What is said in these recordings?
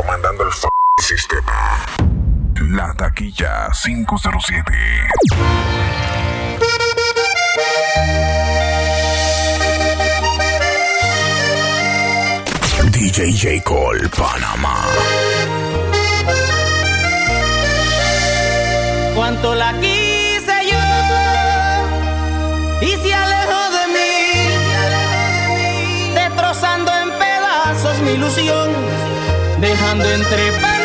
Comandando el f sistema. La taquilla 507. DJ J. Cole, Panamá. Cuánto la quise yo y se alejó de mí, destrozando en pedazos mi ilusión, dejando entre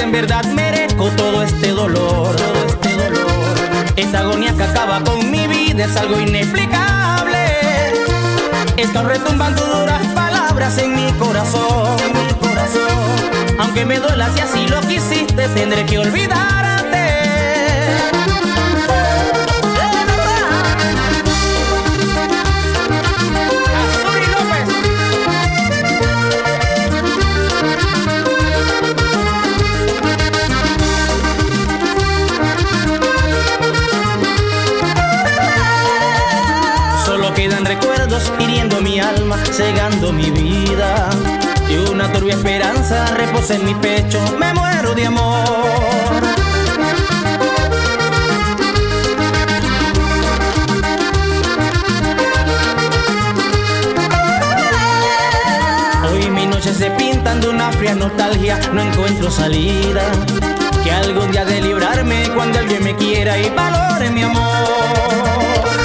en verdad merezco todo este dolor, todo este dolor. Esta agonía que acaba con mi vida es algo inexplicable. Están retumbando duras palabras en mi corazón, en mi corazón. Aunque me duela si así lo quisiste, tendré que olvidarte. Hiriendo mi alma, cegando mi vida. Y una turbia esperanza reposa en mi pecho, me muero de amor. Hoy mis noches se pintan de una fría nostalgia, no encuentro salida. Que algún día de librarme cuando alguien me quiera y valore mi amor.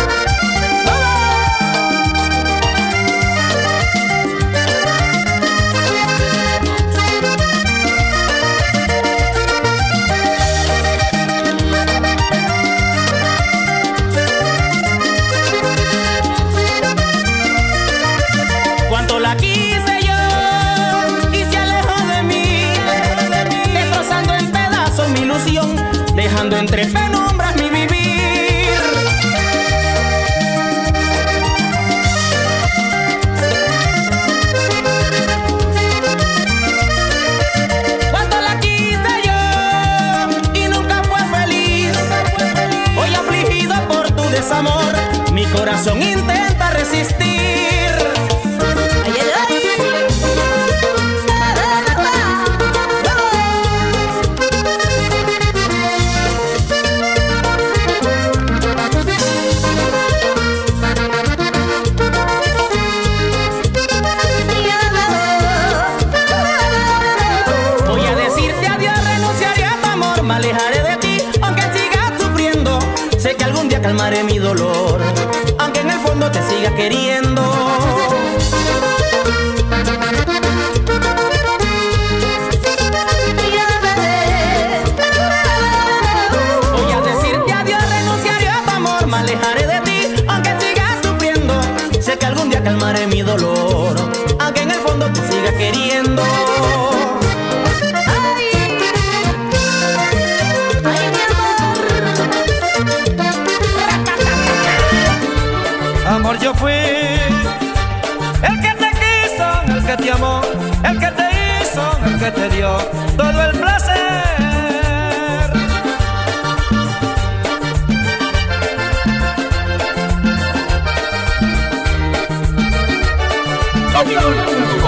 Calmaré mi dolor, aunque en el fondo te siga queriendo. Voy a decirte adiós, renunciaré a tu amor, me alejaré de ti, aunque sigas sufriendo. Sé que algún día calmaré mi dolor, aunque en el fondo te siga queriendo. Yo fui el que te quiso, el que te amó, el que te hizo, el que te dio todo el placer.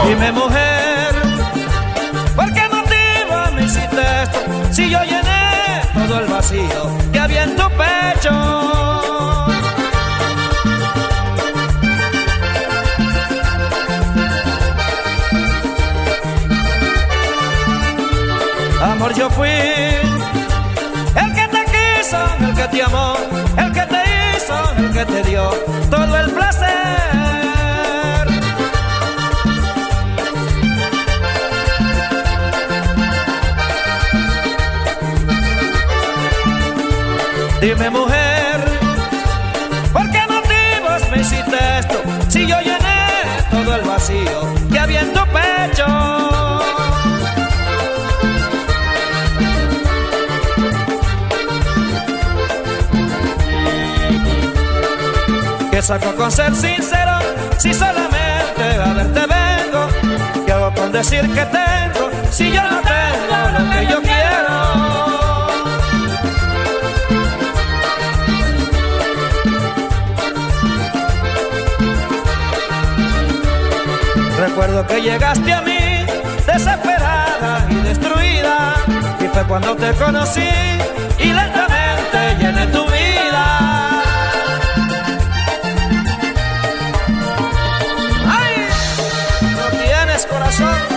Dime mujer, yo fui el que te quiso, el que te amó, el que te hizo, el que te dio todo el placer. Dime mujer, ¿Qué saco con ser sincero? Si solamente a verte vengo, ¿qué hago con decir que tengo? Si yo no tengo lo que yo quiero. Recuerdo que llegaste a mí desesperada y destruida y fue cuando te conocí y lentamente llené tu coração.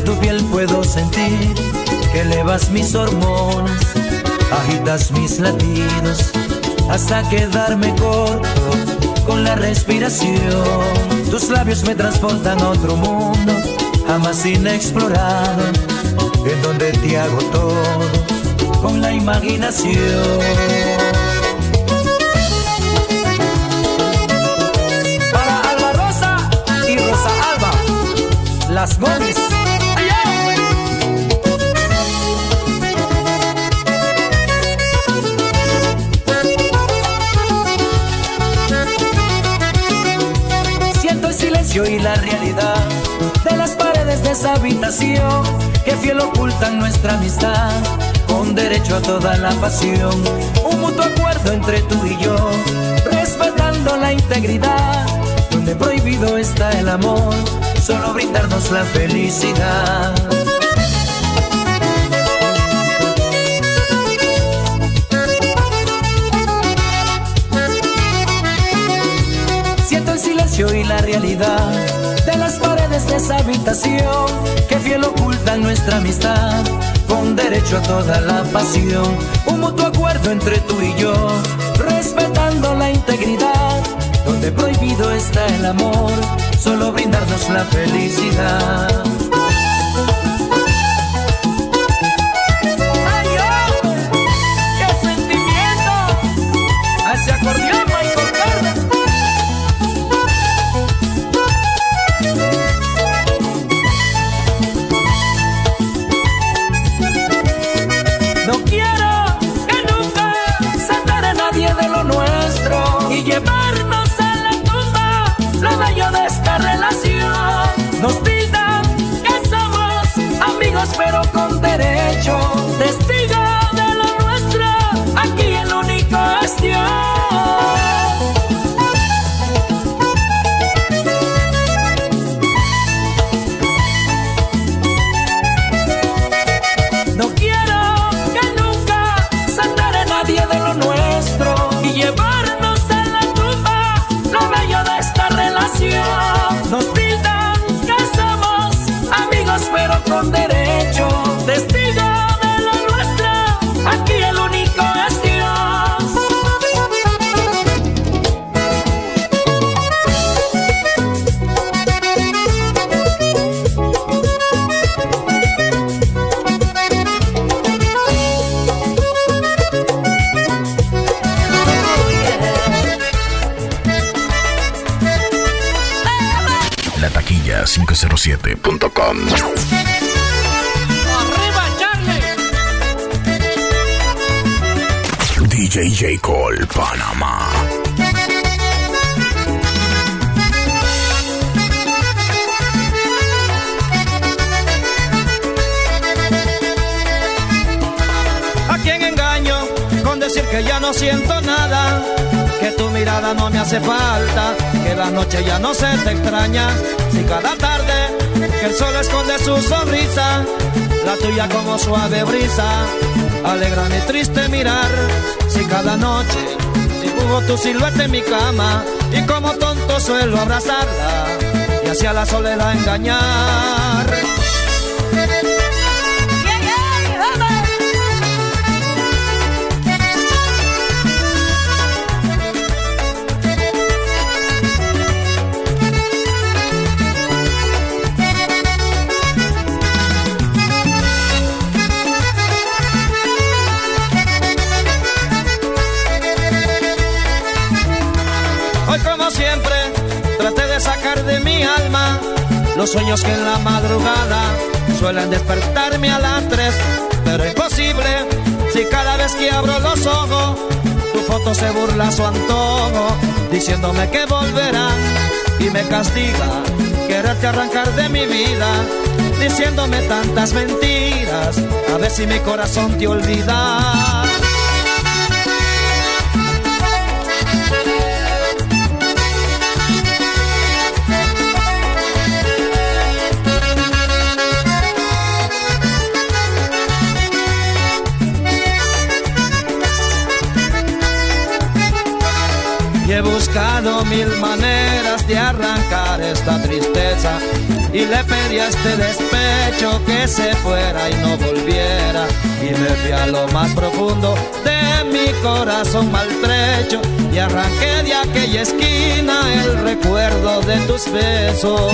Tu piel puedo sentir que elevas mis hormonas, agitas mis latidos hasta quedarme corto con la respiración. Tus labios me transportan a otro mundo, jamás inexplorado, en donde te hago todo con la imaginación. Para Alba Y la realidad de las paredes de esa habitación que fiel ocultan nuestra amistad con derecho a toda la pasión. Un mutuo acuerdo entre tú y yo, respetando la integridad, donde prohibido está el amor, solo brindarnos la felicidad. y la realidad de las paredes de esa habitación que fiel oculta nuestra amistad con derecho a toda la pasión, un mutuo acuerdo entre tú y yo, respetando la integridad, donde prohibido está el amor, solo brindarnos la felicidad. ¡Ay, oh! ¡Qué sentimiento! ¡Hacia acordeón! Llevarnos a la tumba lo bello de esta relación. Nos digan que somos amigos pero con derecho. Decir que ya no siento nada? Que tu mirada no me hace falta, que la noche ya no se te extraña. Si cada tarde que el sol esconde su sonrisa, la tuya como suave brisa, alegra mi triste mirar. Si cada noche dibujo tu silueta en mi cama y como tonto suelo abrazarla y hacia la soledad engañar. Los sueños que en la madrugada suelen despertarme a las tres, pero imposible si cada vez que abro los ojos tu foto se burla a su antojo, diciéndome que volverán y me castiga quererte arrancar de mi vida, diciéndome tantas mentiras, a ver si mi corazón te olvida. Buscado mil maneras de arrancar esta tristeza. Y le pedí a este despecho que se fuera y no volviera. Y me fui a lo más profundo de mi corazón maltrecho. Y arranqué de aquella esquina el recuerdo de tus besos.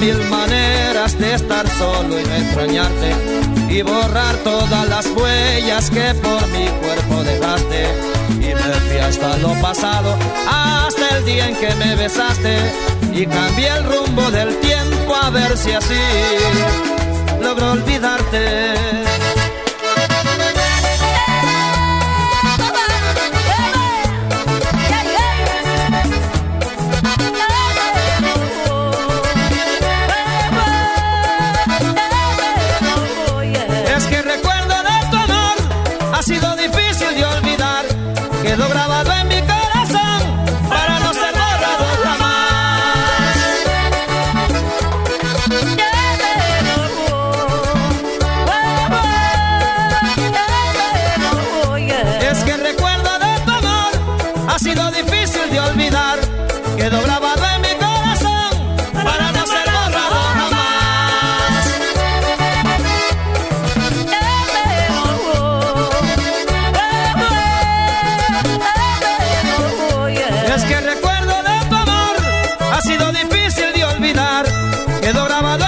Mil maneras de estar solo y no extrañarte y borrar todas las huellas que por mi cuerpo dejaste. Y me fui hasta lo pasado, hasta el día en que me besaste y cambié el rumbo del tiempo a ver si así logro olvidarte. quedó grabado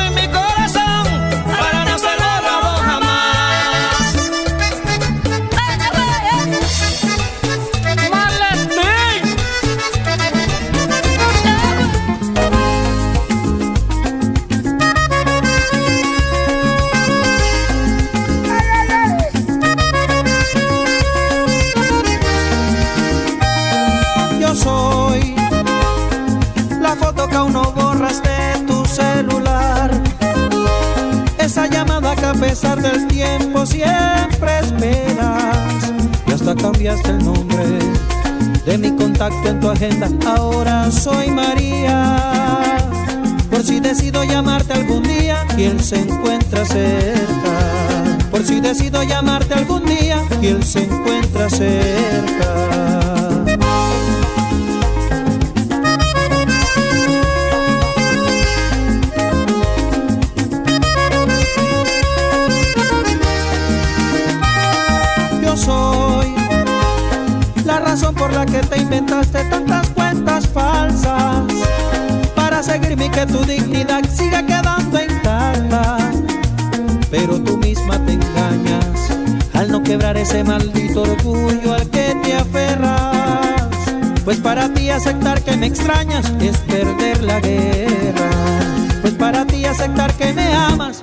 Ahora soy María. Por si decido llamarte algún día y se encuentra cerca. Por si decido llamarte algún día y se encuentra cerca. Te inventaste tantas cuentas falsas para seguirme y que tu dignidad siga quedando intacta. Pero tú misma te engañas al no quebrar ese maldito orgullo al que te aferras. Pues para ti aceptar que me extrañas es perder la guerra. Pues para ti aceptar que me amas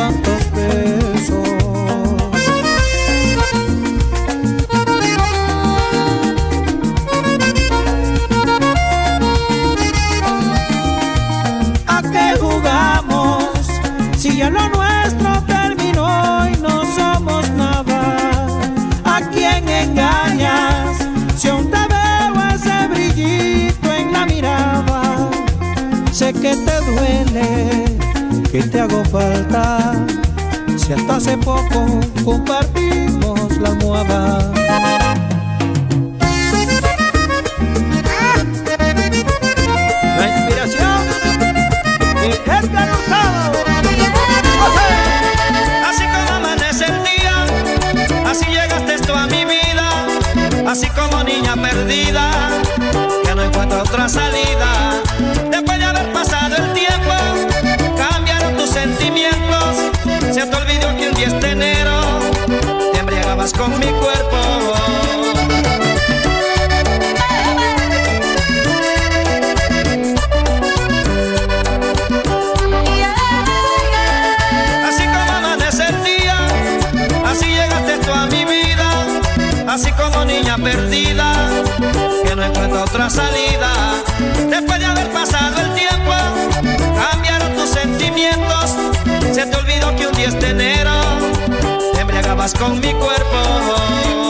duele que te hago falta. Si hasta hace poco compartimos la almohada. La inspiración de Edgar Hurtado. Así como amanece el día, así llegaste tú a mi vida, así como niña perdida, que no encuentro otra salida. Con mi cuerpo. Así como amanece día, así llegaste tú a mi vida, así como niña perdida, que no encuentra otra salida. Después de haber pasado el tiempo, cambiaron tus sentimientos se te olvidó que un 10 de enero embriagabas con mi cuerpo.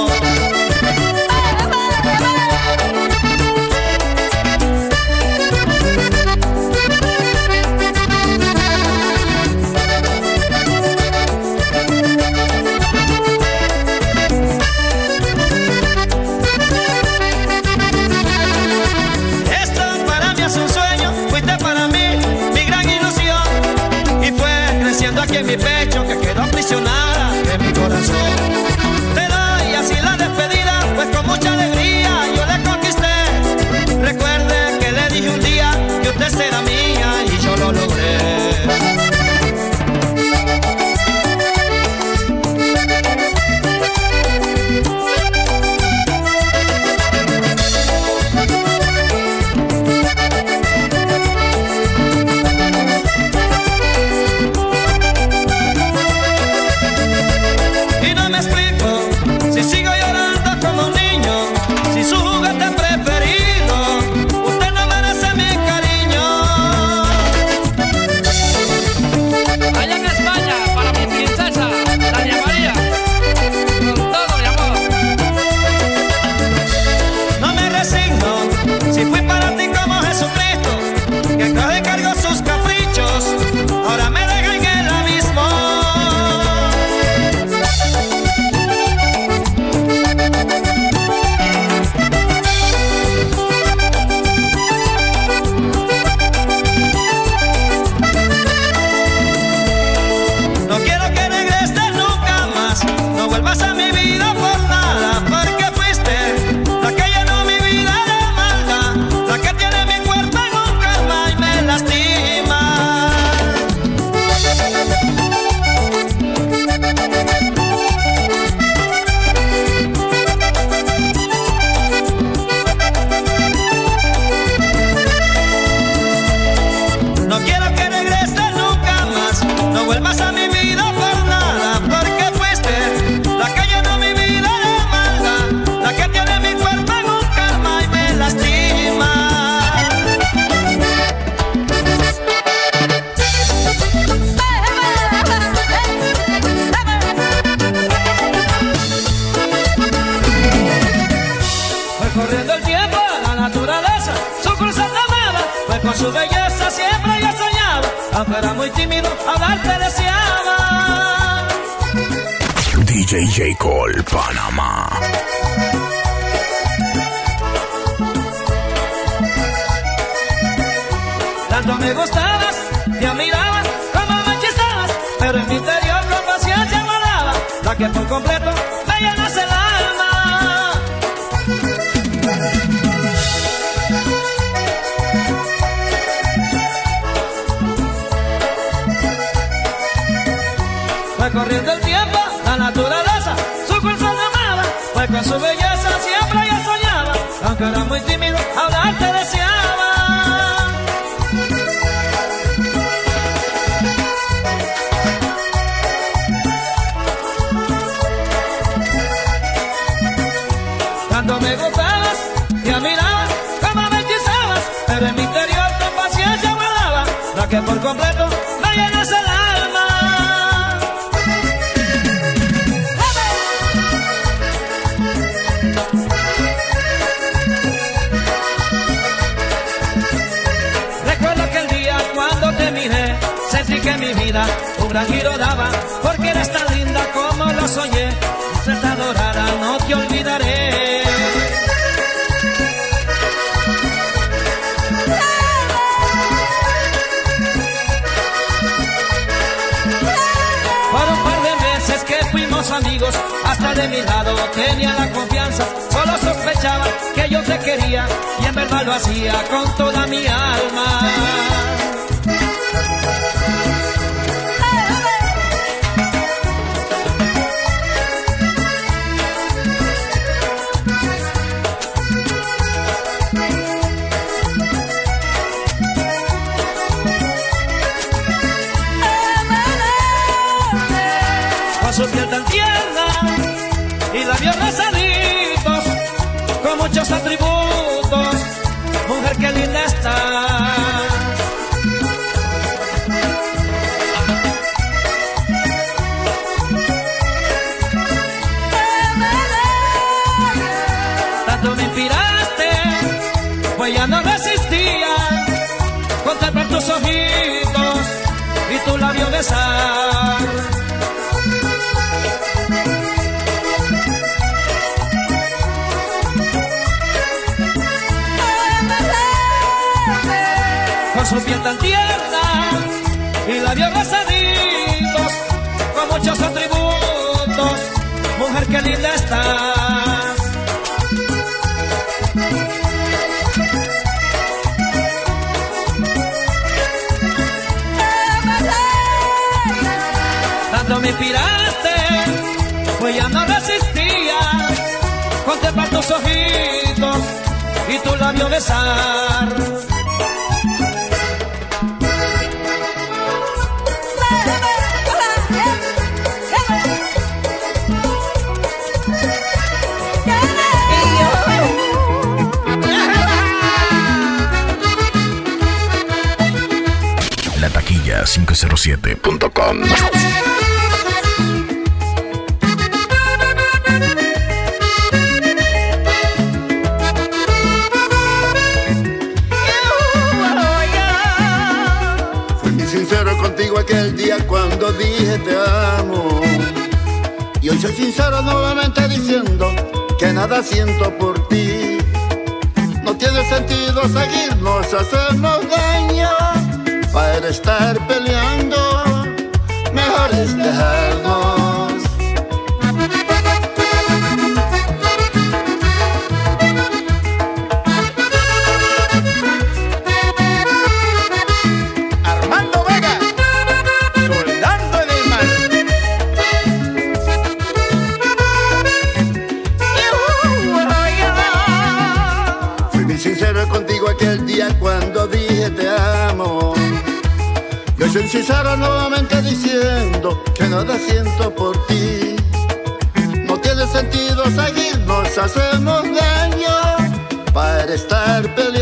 vuelvas a mi vida por nada, porque fuiste la que llenó mi vida de maldad, la que tiene mi cuerpo en un calma y me lastima. Fue corriendo el tiempo, la naturaleza, su cruz amada, fue con su belleza siempre yo soñaba, aunque era muy tímido DJ J. Cole, Panamá. Tanto me gustabas, te admiraba, como me pero en mi interior con paciencia guardaba, la que por completo me llenas el alma. Fue corriendo el tiempo, la naturaleza, su belleza siempre yo soñaba, aunque era muy tímido, vida un gran giro daba, porque eres tan linda como lo soñé, ser tan adorada, no te olvidaré. Por un par de meses que fuimos amigos, hasta de mi lado tenía la confianza. Solo sospechaba que yo te quería y en verdad lo hacía con toda mi alma. Muchos atributos, mujer que linda está. Tanto me inspiraste, pues ya no resistía contemplar tus ojitos y tu labio besar. Su piel tan tierna y labios rosaditos, con muchos atributos, mujer que linda estás. Tanto me inspiraste, pues ya no resistía, contemplar tus ojitos y tu labio besar. La taquilla 507.com. Fui muy sincero contigo aquel día cuando dije te amo. Y hoy soy sincero nuevamente diciendo que nada siento por ti. No tiene sentido seguirnos, hacernos daño. Para estar peleando, mejor es dejarnos. Sincero nuevamente diciendo que nada siento por ti. No tiene sentido seguirnos, hacemos daño para estar peleando.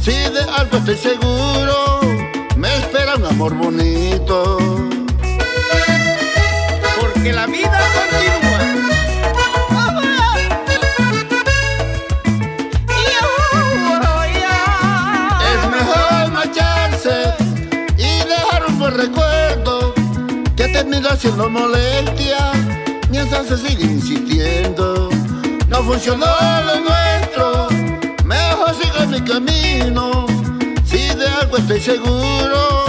si de algo estoy seguro, me espera un amor bonito. Porque la vida continúa. Es mejor marcharse y dejar un buen recuerdo que termina siendo molestia mientras se sigue insistiendo. No funcionó lo nuestro mi camino. Si de algo estoy seguro,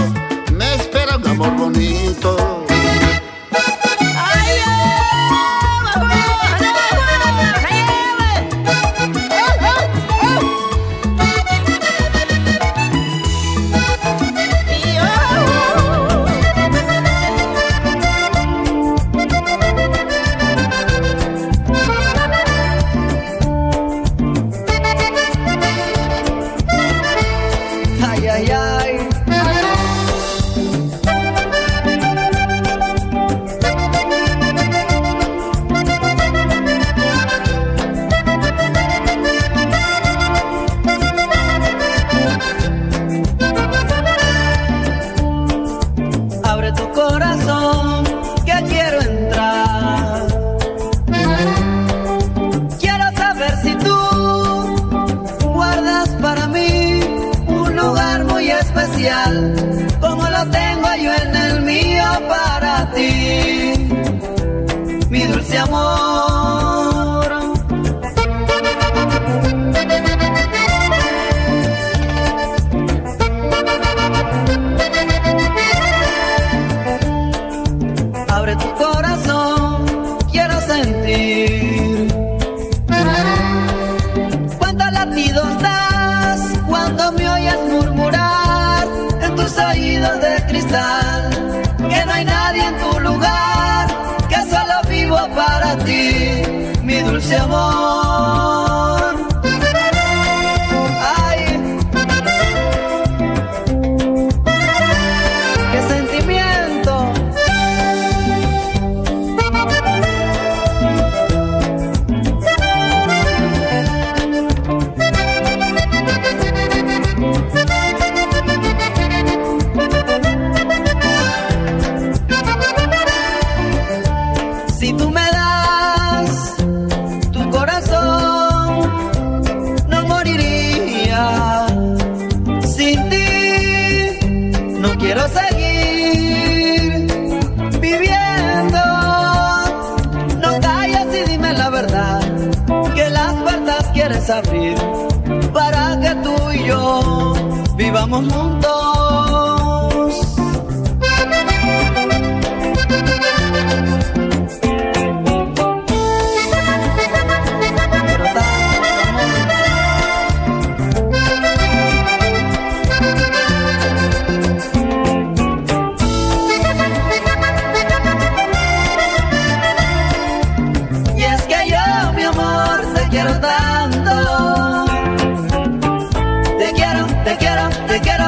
me espera un amor bonito.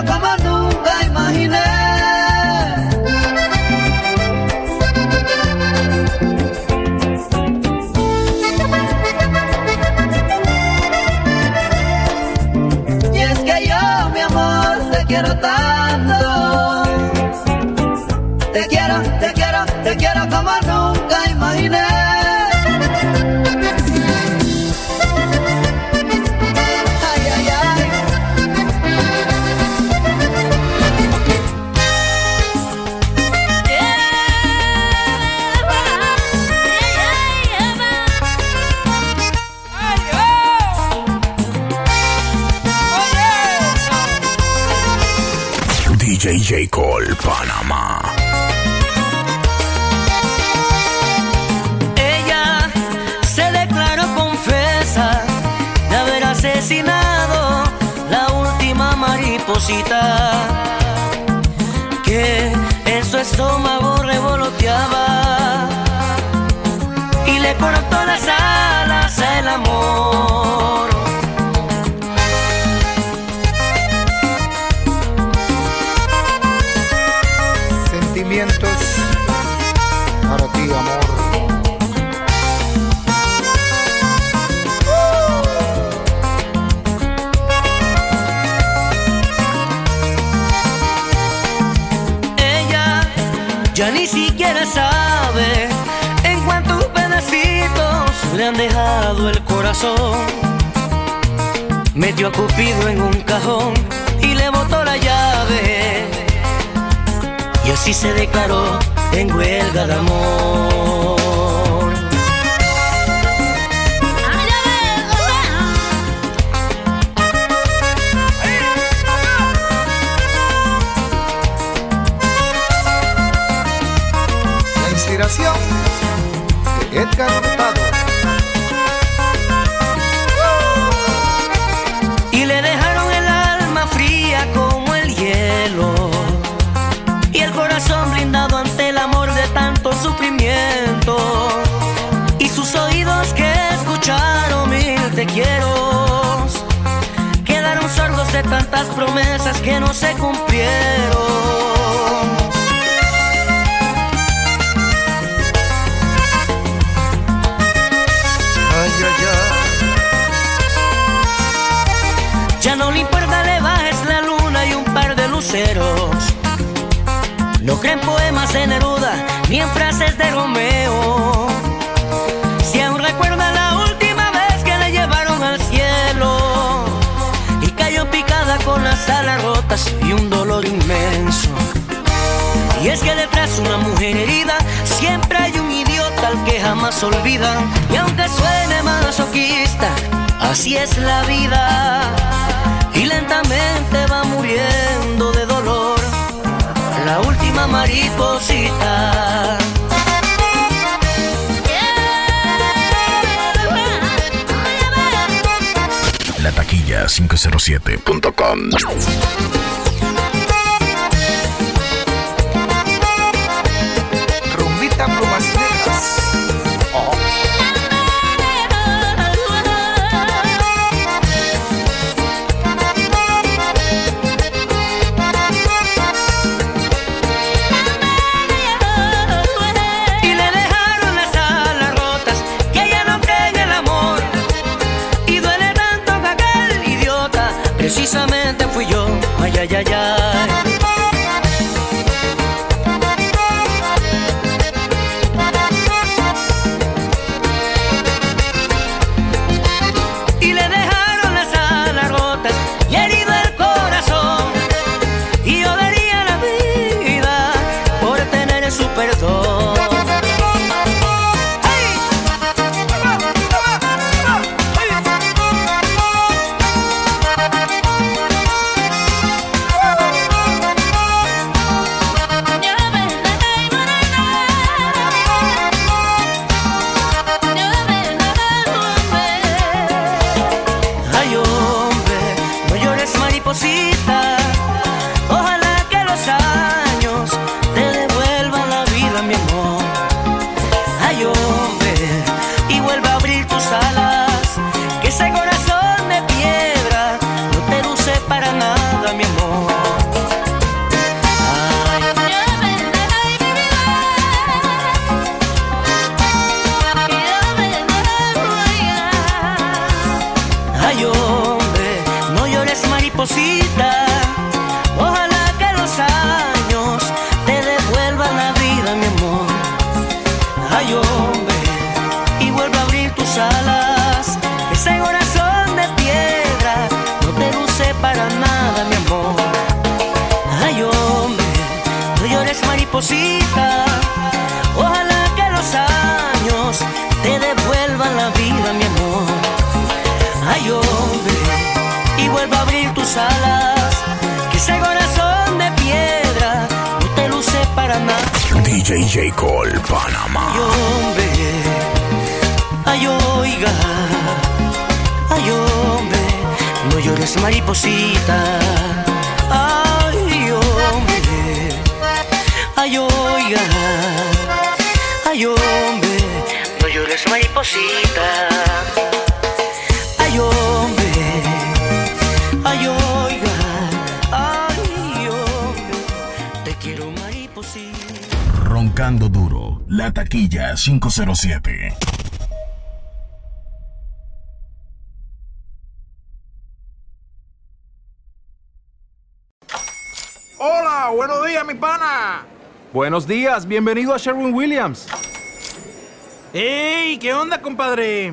como que en su estómago revoloteaba y le cortó la alas. Metió Cupido en un cajón y le botó la llave. Y así se declaró en huelga de amor. Tantas promesas que no se cumplieron. no le importa, le bajes la luna y un par de luceros. No creen poemas de Neruda ni en frases de Romeo. Y un dolor inmenso. Y es que detrás de una mujer herida siempre hay un idiota al que jamás olvidan. Y aunque suene masoquista, así es la vida y lentamente va muriendo de dolor la última mariposita. La taquilla 507.com ay, ay, ay, Ay, hombre, ay, oiga. Ay, hombre, no llores, mariposita. Ay, hombre, ay, oiga. Ay, hombre, no llores, mariposita. Roncando duro, la taquilla 507. Hola, buenos días, mi pana. Buenos días, bienvenido a Sherwin Williams. ¡Ey! ¿Qué onda, compadre?